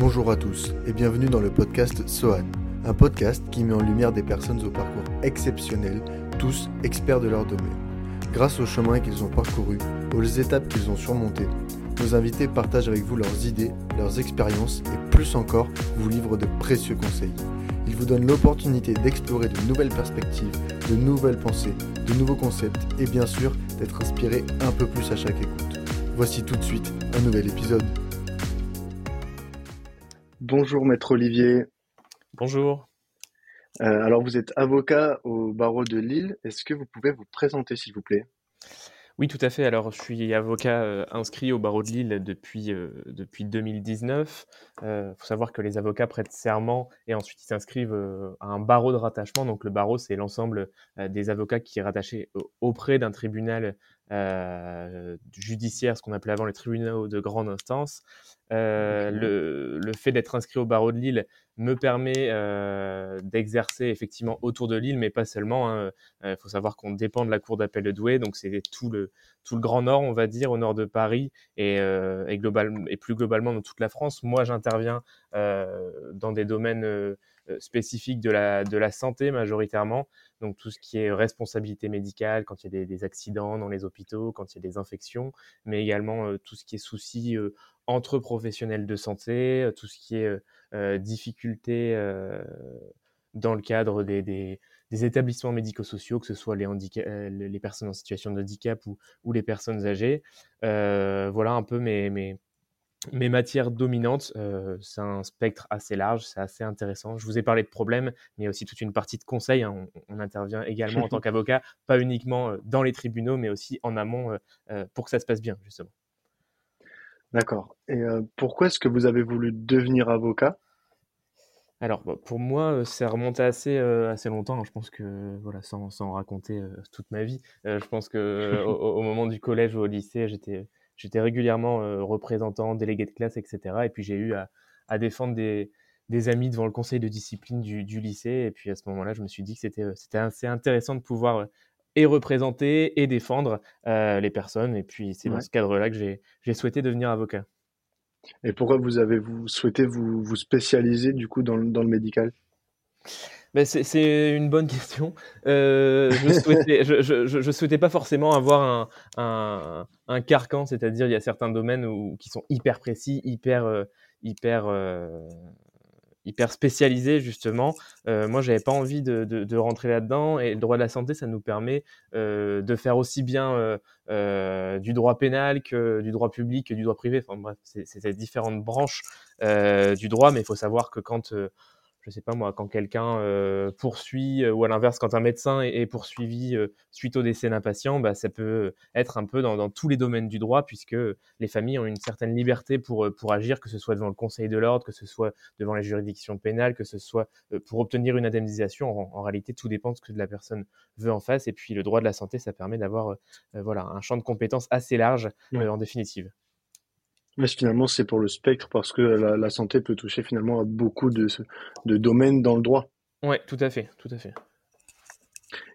Bonjour à tous et bienvenue dans le podcast SOAN, un podcast qui met en lumière des personnes au parcours exceptionnel, tous experts de leur domaine. Grâce au chemin qu'ils ont parcouru, aux étapes qu'ils ont surmontées, nos invités partagent avec vous leurs idées, leurs expériences et plus encore vous livrent de précieux conseils. Ils vous donnent l'opportunité d'explorer de nouvelles perspectives, de nouvelles pensées, de nouveaux concepts et bien sûr d'être inspiré un peu plus à chaque écoute. Voici tout de suite un nouvel épisode. Bonjour maître Olivier. Bonjour. Euh, alors vous êtes avocat au barreau de Lille. Est-ce que vous pouvez vous présenter s'il vous plaît? Oui, tout à fait. Alors, je suis avocat euh, inscrit au barreau de Lille depuis, euh, depuis 2019. Il faut savoir que les avocats prêtent serment et ensuite ils s'inscrivent à un barreau de rattachement. Donc, le barreau, c'est l'ensemble des avocats qui est rattaché auprès d'un tribunal judiciaire, ce qu'on appelait avant les tribunaux de grande instance. Euh, le, le, fait d'être inscrit au barreau de Lille me permet euh, d'exercer effectivement autour de Lille, mais pas seulement. Il hein. euh, faut savoir qu'on dépend de la cour d'appel de Douai, donc c'est tout le, tout le Grand Nord, on va dire, au nord de Paris et, et, global, et plus globalement dans toute la France. Moi, j'interviens dans des domaines spécifiques de la, de la santé majoritairement, donc tout ce qui est responsabilité médicale, quand il y a des, accidents dans les hôpitaux, quand il y a des infections, mais également tout ce qui est soucis entre professionnels de santé, euh, tout ce qui est euh, euh, difficultés dans le cadre des, des, établissements médico-sociaux, que ce soit les, les personnes en situation de handicap ou, ou les personnes âgées. voilà un peu mes, mes matières dominantes. c'est un spectre assez large, c'est assez intéressant. Je vous ai parlé de problèmes, mais aussi toute une partie de conseils. Hein. On, intervient également en tant qu'avocat, pas uniquement dans les tribunaux, mais aussi en amont pour que ça se passe bien, justement. D'accord. Et euh, pourquoi est-ce que vous avez voulu devenir avocat? Alors, bah, pour moi, euh, ça remonte assez, euh, assez longtemps. Hein. Je pense que, voilà, sans, sans raconter toute ma vie, je pense que au, moment du collège ou au lycée, j'étais, j'étais régulièrement représentant, délégué de classe, etc. Et puis j'ai eu à, à défendre des, des amis devant le conseil de discipline du, du lycée. Et puis à ce moment-là, je me suis dit que c'était, c'était assez intéressant de pouvoir et représenter et défendre euh, les personnes. Et puis, c'est dans ce cadre-là que j'ai souhaité devenir avocat. Et pourquoi vous avez vous souhaité vous, vous spécialiser du coup dans, dans le médical? Ben c'est une bonne question. Euh, je souhaitais, souhaitais pas forcément avoir un, carcan, c'est-à-dire il y a certains domaines qui sont hyper précis, hyper, euh, hyper hyper spécialisé justement. Euh, moi, j'avais pas envie de, rentrer là-dedans et le droit de la santé, ça nous permet euh, de faire aussi bien euh, euh du droit pénal que du droit public, que du droit privé. Enfin bref, c'est différentes branches euh, du droit, mais il faut savoir que quand je sais pas moi, quand quelqu'un euh, poursuit, euh, ou à l'inverse, quand un médecin est, poursuivi euh, suite au décès d'un patient, bah, ça peut être un peu dans, dans, tous les domaines du droit, puisque les familles ont une certaine liberté pour, pour agir, que ce soit devant le Conseil de l'ordre, que ce soit devant les juridictions pénales, que ce soit pour obtenir une indemnisation. En, en, réalité, tout dépend de ce que la personne veut en face. Et puis, le droit de la santé, ça permet d'avoir voilà, un champ de compétences assez large en définitive. Mais finalement, c'est pour le spectre parce que la, santé peut toucher finalement à beaucoup de, de domaines dans le droit. Oui, tout à fait, tout à fait.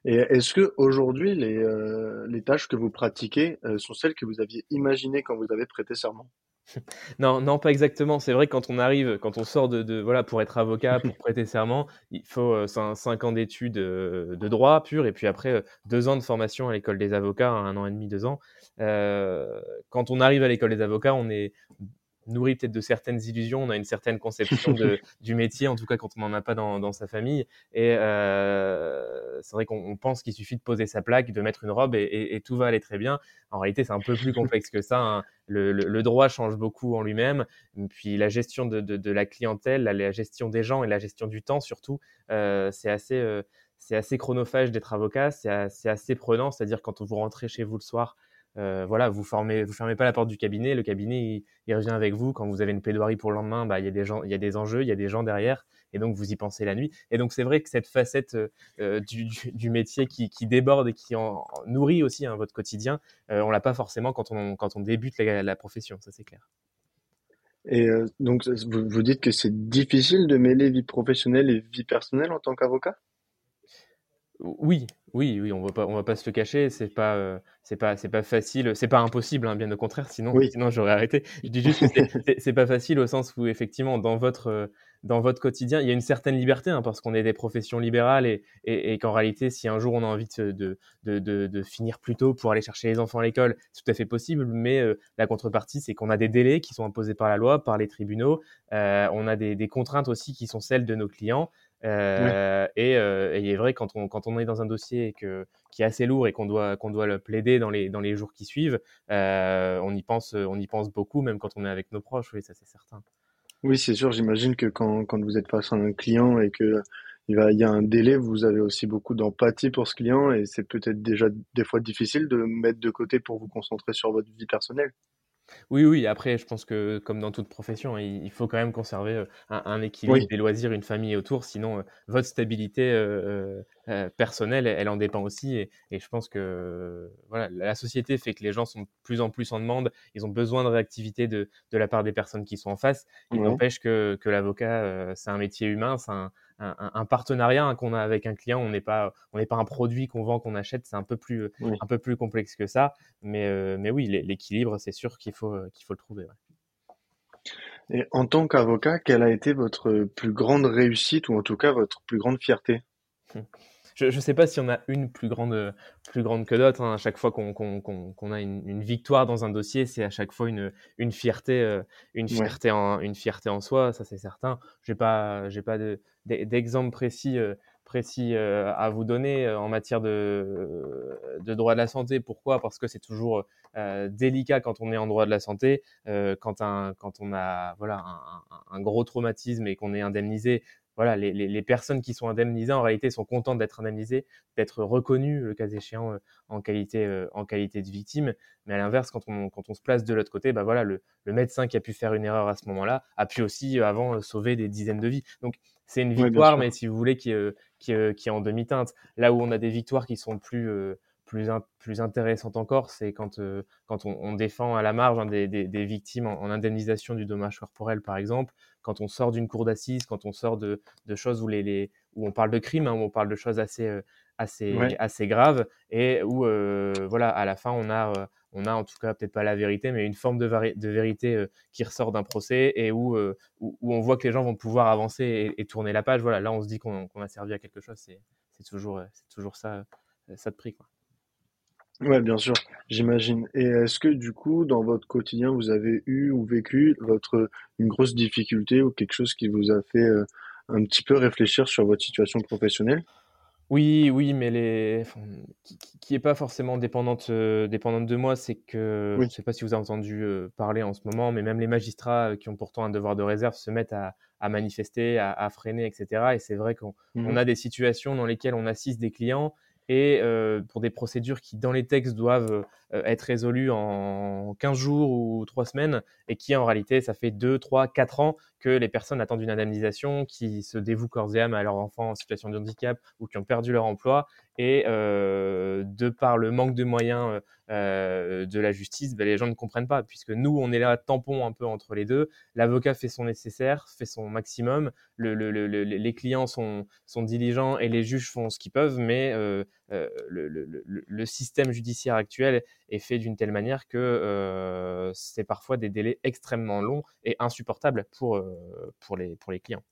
Et est-ce que aujourd'hui les, euh, les tâches que vous pratiquez euh, sont celles que vous aviez imaginées quand vous avez prêté serment? Non, non, pas exactement. C'est vrai que quand on arrive, quand on sort de, voilà, pour être avocat, pour prêter serment, il faut 5 euh, ans d'études de droit pur et puis après 2 ans de formation à l'école des avocats, un an et demi, 2 ans. Euh, quand on arrive à l'école des avocats, on est nourri peut-être de certaines illusions, on a une certaine conception de, du métier, en tout cas quand on n'en a pas dans, dans, sa famille. Et euh, c'est vrai qu'on pense qu'il suffit de poser sa plaque, de mettre une robe et, et, tout va aller très bien. En réalité, c'est un peu plus complexe que ça. Hein. Le, le, droit change beaucoup en lui-même. Puis la gestion de, de, de, la clientèle, la, gestion des gens et la gestion du temps surtout, euh, c'est assez... Euh, c'est assez chronophage d'être avocat, c'est assez, assez prenant, c'est-à-dire quand vous rentrez chez vous le soir, euh, voilà, vous fermez pas la porte du cabinet. Le cabinet, il, revient avec vous. Quand vous avez une plaidoirie pour le lendemain, bah, il y a des gens, il y a des enjeux, il y a des gens derrière, et donc vous y pensez la nuit. Et donc c'est vrai que cette facette euh, du, du, métier qui, déborde et qui en, nourrit aussi hein, votre quotidien, euh, on l'a pas forcément quand on, débute la, la profession. Ça c'est clair. Et euh, donc vous dites que c'est difficile de mêler vie professionnelle et vie personnelle en tant qu'avocat? Oui, oui, oui, on va pas, on va pas se le cacher. C'est pas, euh, c'est pas, c'est pas facile. C'est pas impossible, hein, bien au contraire. Sinon, sinon j'aurais arrêté. Je dis juste que c'est pas facile au sens où effectivement, dans votre, euh, dans votre quotidien, il y a une certaine liberté, hein, parce qu'on est des professions libérales et, et, qu'en réalité, si un jour on a envie de, de, de, de, finir plus tôt pour aller chercher les enfants à l'école, c'est tout à fait possible. Mais euh, la contrepartie, c'est qu'on a des délais qui sont imposés par la loi, par les tribunaux. on a des, des contraintes aussi qui sont celles de nos clients. Euh, euh, et, il est vrai, quand on, quand on est dans un dossier que, qui est assez lourd et qu'on doit, qu'on doit le plaider dans les, dans les jours qui suivent, euh, on, y pense, on y pense beaucoup, même quand on est avec nos proches, oui, ça c'est certain. Oui, c'est sûr, j'imagine que quand, quand vous êtes face à un client et que il, va, il y a un délai, vous avez aussi beaucoup d'empathie pour ce client et c'est peut-être déjà des fois difficile de mettre de côté pour vous concentrer sur votre vie personnelle. Oui, oui, après, je pense que comme dans toute profession, il faut quand même conserver euh, un, équilibre des loisirs, une famille autour, sinon euh, votre stabilité euh, personnelle, elle en dépend aussi. Et, je pense que voilà, la société fait que les gens sont de plus en plus en demande, ils ont besoin de réactivité de, la part des personnes qui sont en face. Il n'empêche que, que l'avocat, c'est un métier humain, c'est un, un, partenariat hein, qu'on a avec un client. On n'est pas, on n'est pas un produit qu'on vend, qu'on achète. C'est un peu plus, un peu plus complexe que ça. Mais, euh, mais oui, l'équilibre, c'est sûr qu'il faut, euh, qu'il faut le trouver. Et en tant qu'avocat, quelle a été votre plus grande réussite ou en tout cas votre plus grande fierté? Je ne sais pas si on a une plus grande, plus grande que d'autres. Hein. À chaque fois qu'on a une, victoire dans un dossier, c'est à chaque fois une, une fierté, euh, une fierté en, une fierté en soi. Ça c'est certain. J'ai pas, j'ai pas d'exemple précis. Euh, précis euh, à vous donner en matière de, de droit de la santé. Pourquoi? Parce que c'est toujours délicat quand on est en droit de la santé, quand, un, quand on a voilà, un gros traumatisme et qu'on est indemnisé, voilà, les, les, personnes qui sont indemnisées en réalité sont contentes d'être indemnisées, d'être reconnues, le cas échéant, euh, en qualité, euh, en qualité de victime. Mais à l'inverse, quand on, quand on se place de l'autre côté, bah voilà, le, le, médecin qui a pu faire une erreur à ce moment-là a pu aussi euh, avant sauver des dizaines de vies. Donc c'est une victoire, mais si vous voulez, qui, qui, qui, est en demi-teinte. Là où on a des victoires qui sont plus plus, plus intéressante encore, c'est quand, euh, quand on, défend à la marge hein, des, des, victimes en, indemnisation du dommage corporel, par exemple, quand on sort d'une cour d'assises, quand on sort de, de choses où, les, les, où on parle de crimes, hein, où on parle de choses assez, euh, assez graves, et où, euh, voilà, à la fin, on a, on a en tout cas peut-être pas la vérité, mais une forme de, de vérité qui ressort d'un procès et où, où, on voit que les gens vont pouvoir avancer et, tourner la page. Voilà, là, on se dit qu'on a servi à quelque chose. C'est toujours, c'est toujours ça, ça de prix. Quoi. Ouais, bien sûr, j'imagine. Et est-ce que du coup, dans votre quotidien, vous avez eu ou vécu votre une grosse difficulté ou quelque chose qui vous a fait euh, un petit peu réfléchir sur votre situation professionnelle? Oui, oui, mais les, qui, n'est pas forcément dépendante, euh, dépendante de moi, c'est que je ne sais pas si vous avez entendu euh, parler en ce moment, mais même les magistrats qui ont pourtant un devoir de réserve se mettent à, à manifester, à, à freiner, etc. Et c'est vrai qu'on on mmh a des situations dans lesquelles on assiste des clients et euh, pour des procédures qui, dans les textes, doivent euh, être résolues en 15 jours ou 3 semaines, et qui, en réalité, ça fait 2, 3, 4 ans que les personnes attendent une indemnisation, qui se dévouent corps et âme à leurs enfants en situation de handicap ou qui ont perdu leur emploi. Et euh, de par le manque de moyens euh, de la justice, ben, les gens ne comprennent pas, puisque nous, on est là tampon un peu entre les deux. L'avocat fait son nécessaire, fait son maximum, le, le, le, les clients sont, sont, diligents et les juges font ce qu'ils peuvent, mais euh, euh le, système judiciaire actuel est fait d'une telle manière que euh, c'est parfois des délais extrêmement longs et insupportables pour, pour, les, pour les clients.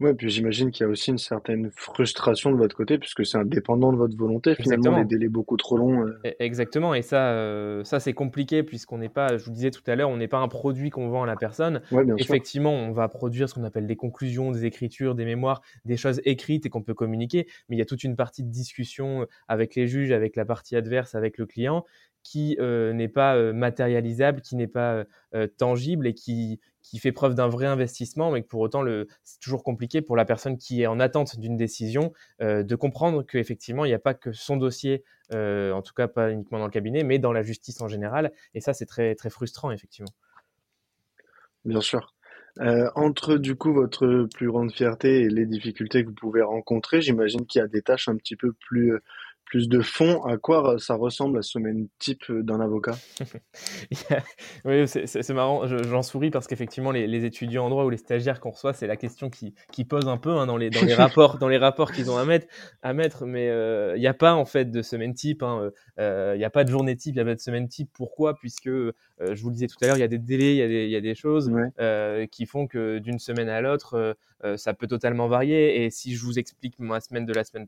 Ouais, puis j'imagine qu'il y a aussi une certaine frustration de votre côté, puisque c'est indépendant de votre volonté, finalement, des délais beaucoup trop longs. Euh. E, exactement, et ça, euh, ça c'est compliqué, puisqu'on n'est pas, je vous disais tout à l'heure, on n'est pas un produit qu'on vend à la personne. Ouais, bien Effectivement, on va produire ce qu'on appelle des conclusions, des écritures, des mémoires, des choses écrites et qu'on peut communiquer, mais il y a toute une partie de discussion avec les juges, avec la partie adverse, avec le client, qui euh, n'est pas euh, matérialisable, qui n'est pas euh, tangible et qui, qui fait preuve d'un vrai investissement, mais que pour autant, c'est toujours compliqué pour la personne qui est en attente d'une décision de comprendre qu'effectivement, il n'y a pas que son dossier, en tout cas pas uniquement dans le cabinet, mais dans la justice en général. Et ça, c'est très, très frustrant, effectivement. Bien sûr. entre du coup votre plus grande fierté et les difficultés que vous pouvez rencontrer, j'imagine qu'il y a des tâches un petit peu plus plus de fond, à quoi ça ressemble la semaine type d'un avocat Oui, c'est marrant, j'en souris parce qu'effectivement, les, étudiants en droit ou les stagiaires qu'on reçoit, c'est la question qui, qui, pose un peu hein, dans, les, dans, les, rapports, dans les rapports qu'ils ont à mettre, à mettre mais il n'y a pas en fait de semaine type, hein, il n'y a pas de journée type, il n'y a pas de semaine type. Pourquoi? Puisque, je vous le disais tout à l'heure, il y a des délais, il y a des choses qui font que d'une semaine à l'autre, ça peut totalement varier. Et si je vous explique ma semaine de la semaine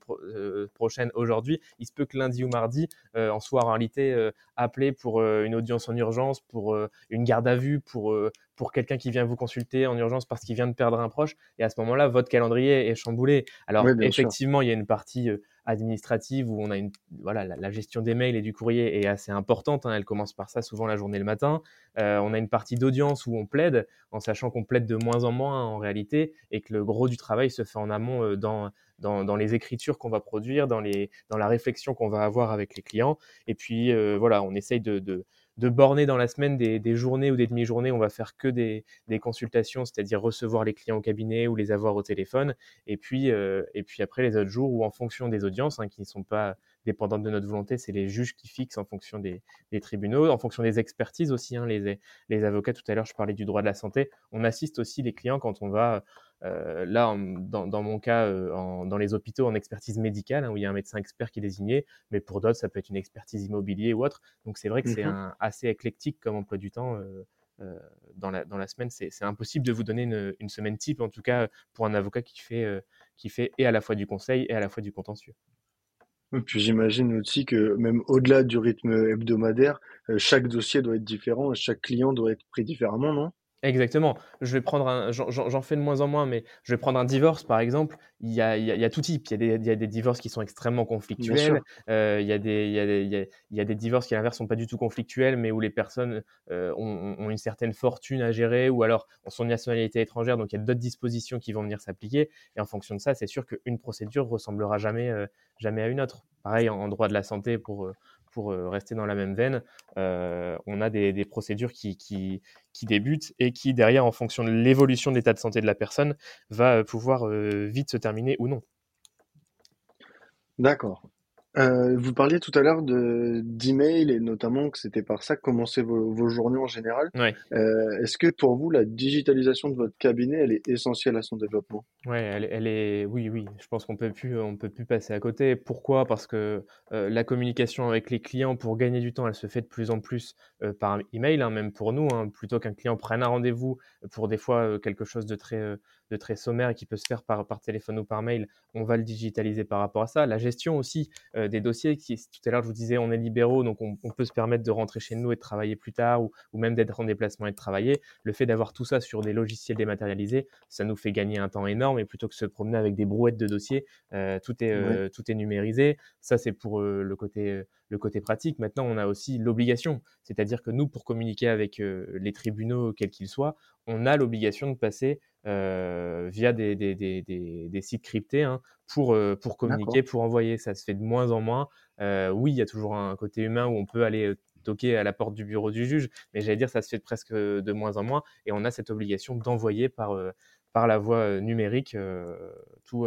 prochaine aujourd'hui, il se peut que lundi ou mardi, euh, en soit en réalité euh, appelé pour euh, une audience en urgence, pour une garde à vue, pour, pour quelqu'un qui vient vous consulter en urgence parce qu'il vient de perdre un proche. Et à ce moment-là, votre calendrier est chamboulé. Alors, effectivement, il y a une partie administrative où on a une voilà la, gestion des mails et du courrier est assez importante. Hein. elle commence par ça souvent la journée le matin. on a une partie d'audience où on plaide en sachant qu'on plaide de moins en moins en réalité et que le gros du travail se fait en amont dans dans, les écritures qu'on va produire, dans, les, dans la réflexion qu'on va avoir avec les clients. Et puis, euh, voilà, on essaye de, de, borner dans la semaine des, journées ou des demi-journées. On va faire que des, consultations, c'est-à-dire recevoir les clients au cabinet ou les avoir au téléphone. Et puis, euh, et puis après, les autres jours où en fonction des audiences, hein, qui ne sont pas dépendantes de notre volonté, c'est les juges qui fixent en fonction des, tribunaux, en fonction des expertises aussi. Hein, les, les avocats, tout à l'heure, je parlais du droit de la santé. On assiste aussi les clients quand on va euh, là, dans, mon cas, euh, dans les hôpitaux, en expertise médicale, hein, où il y a un médecin expert qui est désigné, mais pour d'autres, ça peut être une expertise immobilier ou autre. Donc c'est vrai que c'est mmh assez éclectique comme emploi du temps. Euh, dans, la, dans la semaine, c'est impossible de vous donner une, semaine type, en tout cas pour un avocat qui fait, qui fait et à la fois du conseil et à la fois du contentieux. puis j'imagine aussi que même au-delà du rythme hebdomadaire, chaque dossier doit être différent et chaque client doit être pris différemment, non? Exactement. Je vais prendre un, j'en fais de moins en moins, mais je vais prendre un divorce par exemple. Il y a, il y a, tout type. Il y, a des, il y a des divorces qui sont extrêmement conflictuels. Euh, il, y a des, il, y a des, il, y a, des divorces qui à l'inverse sont pas du tout conflictuels, mais où les personnes euh, ont, ont, une certaine fortune à gérer ou alors ont son nationalité étrangère. Donc il y a d'autres dispositions qui vont venir s'appliquer. Et en fonction de ça, c'est sûr qu'une procédure ressemblera jamais, euh, jamais à une autre. Pareil en, droit de la santé pour pour rester dans la même veine, on a des, procédures qui, qui, qui débute et qui, derrière, en fonction de l'évolution de l'état de santé de la personne, va euh, pouvoir euh, vite se terminer ou non. D'accord. Euh, vous parliez tout à l'heure de d'email et notamment que c'était par ça que commençaient vos, journées en général. Euh, est-ce que pour vous la digitalisation de votre cabinet elle est essentielle à son développement? Ouais, elle, est oui oui. Je pense qu'on peut plus on peut plus passer à côté. Pourquoi? Parce que euh, la communication avec les clients pour gagner du temps, elle se fait de plus en plus par email, hein, même pour nous. Hein, plutôt qu'un client prenne un rendez-vous pour des fois quelque chose de très de très sommaire et qui peut se faire par, par téléphone ou par mail, on va le digitaliser par rapport à ça. La gestion aussi euh, des dossiers, qui tout à l'heure je vous disais, on est libéraux, donc on, peut se permettre de rentrer chez nous et de travailler plus tard ou, ou même d'être en déplacement et de travailler. Le fait d'avoir tout ça sur des logiciels dématérialisés, ça nous fait gagner un temps énorme et plutôt que se promener avec des brouettes de dossiers, euh, tout, est, euh, tout est numérisé. Ça, c'est pour le côté le côté pratique. Maintenant, on a aussi l'obligation, c'est-à-dire que nous, pour communiquer avec les tribunaux, quels qu'ils soient, on a l'obligation de passer euh, via des, des, des, des, sites cryptés hein, pour, euh, pour communiquer, pour envoyer. Ça se fait de moins en moins. Euh, oui, il y a toujours un côté humain où on peut aller toquer à la porte du bureau du juge, mais j'allais dire ça se fait presque de moins en moins et on a cette obligation d'envoyer par, par la voie numérique tous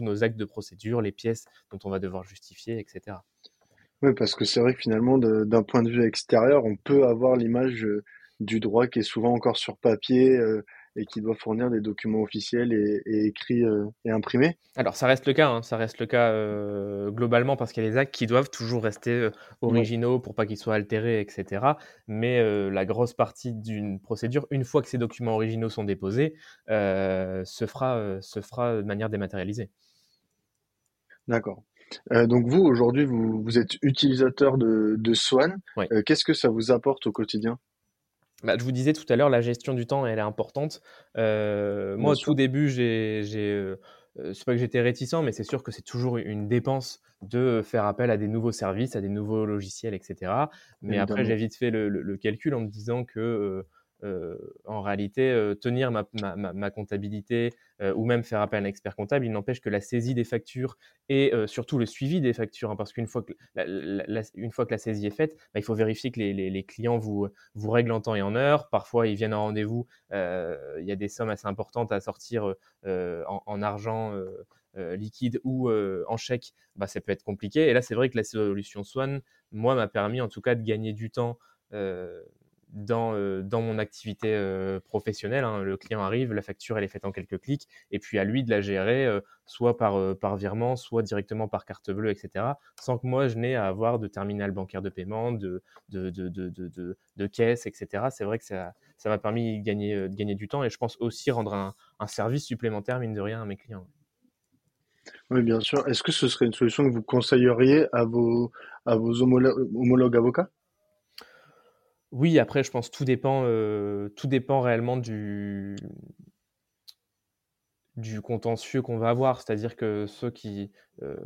nos actes de procédure, les pièces dont on va devoir justifier, etc. Oui, parce que c'est vrai que finalement, d'un point de vue extérieur, on peut avoir l'image du droit qui est souvent encore sur papier, et qui doit fournir des documents officiels et, écrits euh, et imprimés Alors ça reste le cas, hein. ça reste le cas euh, globalement parce qu'il y a des actes qui doivent toujours rester euh, originaux pour pas qu'ils soient altérés, etc. Mais la grosse partie d'une procédure, une fois que ces documents originaux sont déposés, se, fera, se fera de manière dématérialisée. D'accord. donc vous, aujourd'hui, vous, vous, êtes utilisateur de, de Swan. Qu'est-ce que ça vous apporte au quotidien? Bah, je vous disais tout à l'heure, la gestion du temps, elle est importante. Euh, moi, au tout début, j'ai, euh, euh, c'est pas que j'étais réticent, mais c'est sûr que c'est toujours une dépense de faire appel à des nouveaux services, à des nouveaux logiciels, etc. Mais après, j'ai vite fait le, calcul en me disant que en réalité, euh, tenir ma, comptabilité euh, ou même faire appel à un expert comptable, il n'empêche que la saisie des factures et surtout le suivi des factures, hein, parce qu'une fois, que la, fois que la saisie est faite, bah, il faut vérifier que les, clients vous, vous règlent en temps et en heure. Parfois, ils viennent en rendez-vous, il y a des sommes assez importantes à sortir en, argent liquide ou en chèque, bah, ça peut être compliqué. Et là, c'est vrai que la solution Swan, moi, m'a permis en tout cas de gagner du temps dans, euh, dans mon activité euh, professionnelle. Hein. Le client arrive, la facture elle est faite en quelques clics, et puis à lui de la gérer, euh, soit par, par virement, soit directement par carte bleue, etc. Sans que moi je n'ai à avoir de terminal bancaire de paiement, de, de, de, de, de caisse, etc. C'est vrai que ça ça m'a permis de gagner, de gagner du temps, et je pense aussi rendre un, un service supplémentaire, mine de rien, à mes clients. Oui, bien sûr. Est-ce que ce serait une solution que vous conseilleriez à vos, à vos homologues avocats? Oui, après, je pense tout dépend, euh, tout dépend réellement du, contentieux qu'on va avoir. C'est-à-dire que ceux qui. Euh,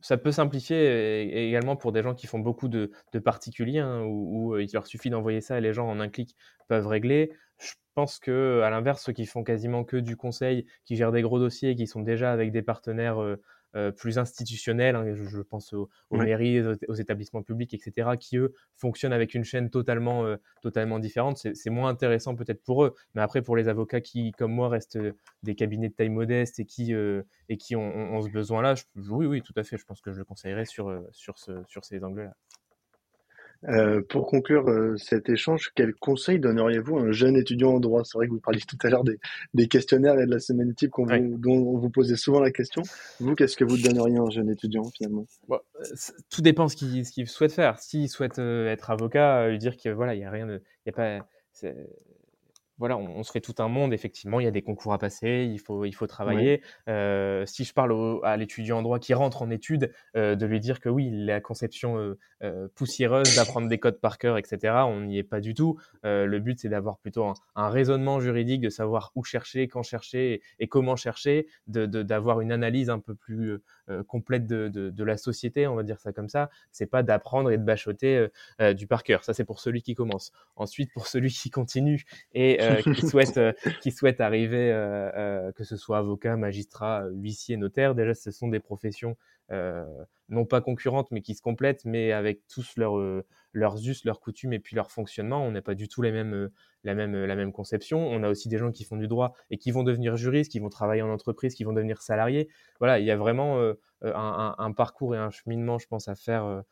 ça peut simplifier également pour des gens qui font beaucoup de, particuliers, hein, où, euh, il leur suffit d'envoyer ça et les gens en un clic peuvent régler. Je pense que, à l'inverse, ceux qui font quasiment que du conseil, qui gèrent des gros dossiers, qui sont déjà avec des partenaires plus institutionnels, hein, je, pense aux, mairies, aux, établissements publics, etc., qui eux fonctionnent avec une chaîne totalement, euh, totalement différente. C'est moins intéressant peut-être pour eux, mais après pour les avocats qui, comme moi, restent des cabinets de taille modeste et qui, euh, et qui ont, ce besoin-là, oui, oui, tout à fait, je pense que je le conseillerais sur, sur, ce, sur ces angles-là. Euh, pour conclure euh, cet échange, quel conseil donneriez-vous à un jeune étudiant en droit? C'est vrai que vous parliez tout à l'heure des, des, questionnaires et de la semaine type dont on vous posait souvent la question. Vous, qu'est-ce que vous donneriez à un jeune étudiant finalement? Euh, Tout dépend ce qu'il souhaite faire. S'il souhaite être avocat, lui dire qu'il voilà, il y a rien de, y a pas, voilà, on, se fait tout un monde. Effectivement, il y a des concours à passer, il faut, il faut travailler. Euh, si je parle à l'étudiant en droit qui rentre en études, euh, de lui dire que oui, la conception euh, poussiéreuse d'apprendre des codes par cœur, etc., on n'y est pas du tout. le but, c'est d'avoir plutôt un, raisonnement juridique, de savoir où chercher, quand chercher et, comment chercher, d'avoir de, une analyse un peu plus complète de, de, la société, on va dire ça comme ça. C'est pas d'apprendre et de bachoter du par cœur. Ça, c'est pour celui qui commence. Ensuite, pour celui qui continue et euh, qui souhaitent euh, qui souhaitent arriver, euh, que ce soit avocat, magistrat, huissier, notaire. Déjà, ce sont des professions non pas concurrentes, mais qui se complètent, mais avec tous leurs leurs us, leurs coutumes et puis leur fonctionnement. On n'a pas du tout les mêmes la même la même conception. On a aussi des gens qui font du droit et qui vont devenir juristes, qui vont travailler en entreprise, qui vont devenir salariés. Voilà, il y a vraiment un, parcours et un cheminement, je pense, à faire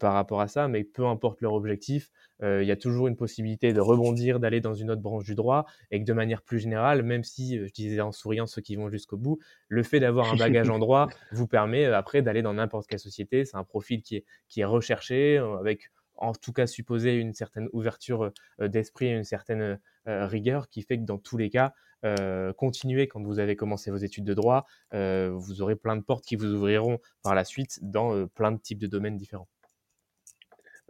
par rapport à ça. Mais peu importe leur objectif, il y a toujours une possibilité de rebondir, d'aller dans une autre branche du droit, et que de manière plus générale, même si je disais en souriant ceux qui vont jusqu'au bout, le fait d'avoir un bagage en droit vous permet après d'aller dans n'importe quelle société. C'est un profil qui est, qui est recherché, avec en tout cas supposer une certaine ouverture d'esprit et une certaine rigueur qui fait que dans tous les cas, continuez quand vous avez commencé vos études de droit, vous aurez plein de portes qui vous ouvriront par la suite dans plein de types de domaines différents.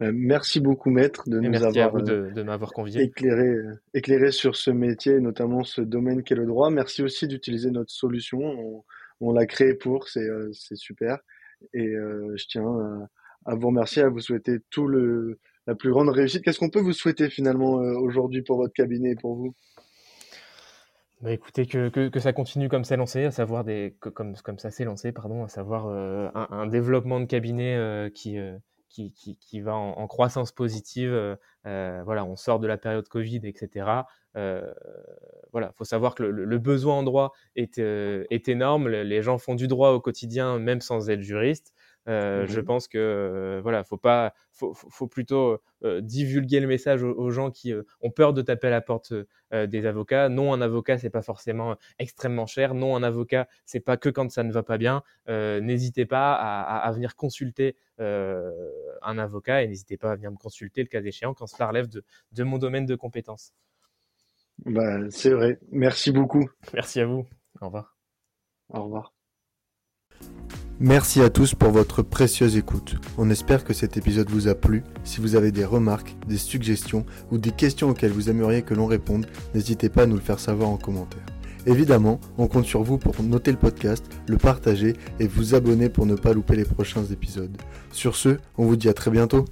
Euh, merci beaucoup, maître, de nous avoir de, de m'avoir convié. Éclairé, euh, éclairé sur ce métier, notamment ce domaine qu'est le droit. Merci aussi d'utiliser notre solution. On, on l'a créé pour, c'est euh, super. Et je tiens à, vous remercier, à vous souhaiter tout le la plus grande réussite. Qu'est-ce qu'on peut vous souhaiter finalement aujourd'hui pour votre cabinet et pour vous? Bah écoutez, que, que, que, ça continue comme c'est lancé, à savoir des, comme, comme ça s'est lancé, pardon, à savoir un, un, développement de cabinet qui, qui, qui, qui va en, croissance positive. Euh, euh, voilà, on sort de la période Covid, etc. Euh, voilà, faut savoir que le, le besoin en droit est, est, énorme. Les gens font du droit au quotidien, même sans être juriste. Euh, je mmh pense que euh, voilà, faut pas, faut, faut plutôt euh, divulguer le message aux, gens qui ont peur de taper à la porte des avocats. Non, un avocat c'est pas forcément extrêmement cher. Non, un avocat c'est pas que quand ça ne va pas bien. n'hésitez pas à, à, venir consulter un avocat et n'hésitez pas à venir me consulter le cas échéant quand cela relève de, de mon domaine de compétences. Bah, c'est vrai. Merci beaucoup. Merci à vous. Au revoir. Au revoir. Merci à tous pour votre précieuse écoute. On espère que cet épisode vous a plu. Si vous avez des remarques, des suggestions ou des questions auxquelles vous aimeriez que l'on réponde, n'hésitez pas à nous le faire savoir en commentaire. Évidemment, on compte sur vous pour noter le podcast, le partager et vous abonner pour ne pas louper les prochains épisodes. Sur ce, on vous dit à très bientôt.